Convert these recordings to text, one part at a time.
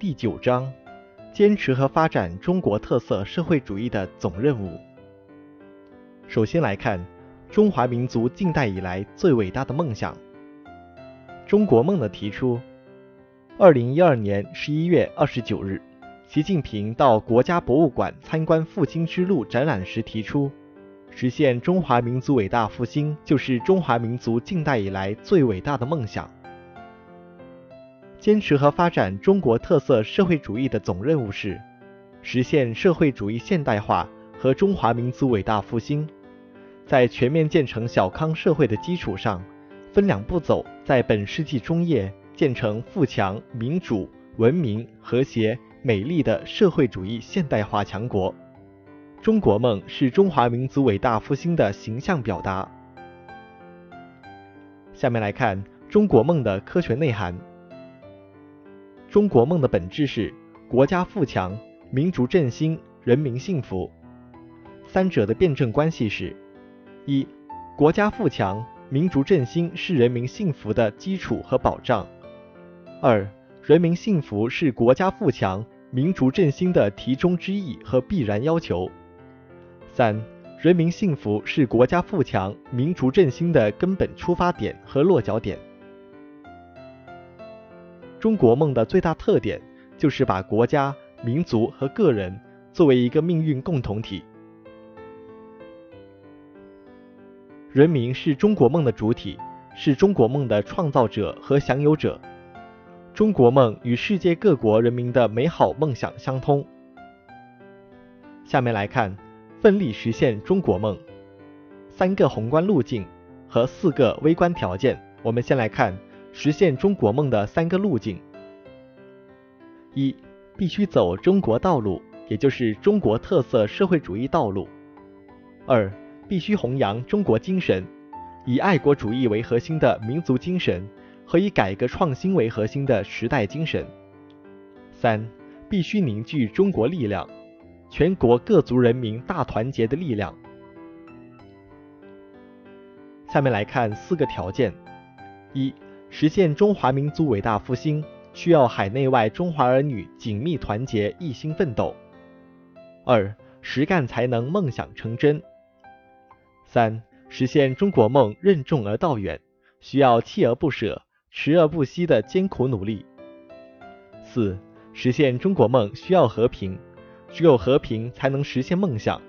第九章：坚持和发展中国特色社会主义的总任务。首先来看中华民族近代以来最伟大的梦想——中国梦的提出。二零一二年十一月二十九日，习近平到国家博物馆参观“复兴之路”展览时提出。实现中华民族伟大复兴，就是中华民族近代以来最伟大的梦想。坚持和发展中国特色社会主义的总任务是实现社会主义现代化和中华民族伟大复兴。在全面建成小康社会的基础上，分两步走，在本世纪中叶建成富强、民主、文明、和谐、美丽的社会主义现代化强国。中国梦是中华民族伟大复兴的形象表达。下面来看中国梦的科学内涵。中国梦的本质是国家富强、民族振兴、人民幸福。三者的辩证关系是：一、国家富强、民族振兴是人民幸福的基础和保障；二、人民幸福是国家富强、民族振兴的题中之义和必然要求。三、人民幸福是国家富强、民族振兴的根本出发点和落脚点。中国梦的最大特点就是把国家、民族和个人作为一个命运共同体。人民是中国梦的主体，是中国梦的创造者和享有者。中国梦与世界各国人民的美好梦想相通。下面来看。奋力实现中国梦，三个宏观路径和四个微观条件。我们先来看实现中国梦的三个路径：一、必须走中国道路，也就是中国特色社会主义道路；二、必须弘扬中国精神，以爱国主义为核心的民族精神和以改革创新为核心的时代精神；三、必须凝聚中国力量。全国各族人民大团结的力量。下面来看四个条件：一、实现中华民族伟大复兴，需要海内外中华儿女紧密团结，一心奋斗；二、实干才能梦想成真；三、实现中国梦任重而道远，需要锲而不舍、持而不息的艰苦努力；四、实现中国梦需要和平。只有和平才能实现梦想。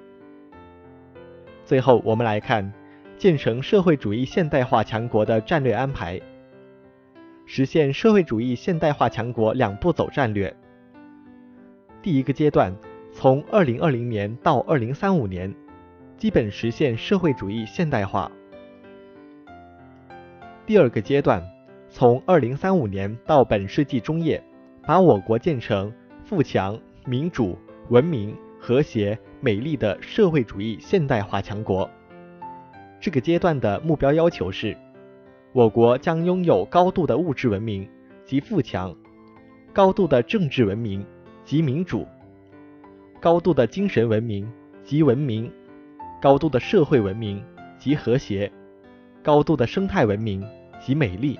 最后，我们来看建成社会主义现代化强国的战略安排。实现社会主义现代化强国两步走战略。第一个阶段，从二零二零年到二零三五年，基本实现社会主义现代化。第二个阶段，从二零三五年到本世纪中叶，把我国建成富强、民主。文明、和谐、美丽的社会主义现代化强国。这个阶段的目标要求是：我国将拥有高度的物质文明及富强，高度的政治文明及民主，高度的精神文明及文明，高度的社会文明及和谐，高度的生态文明及美丽。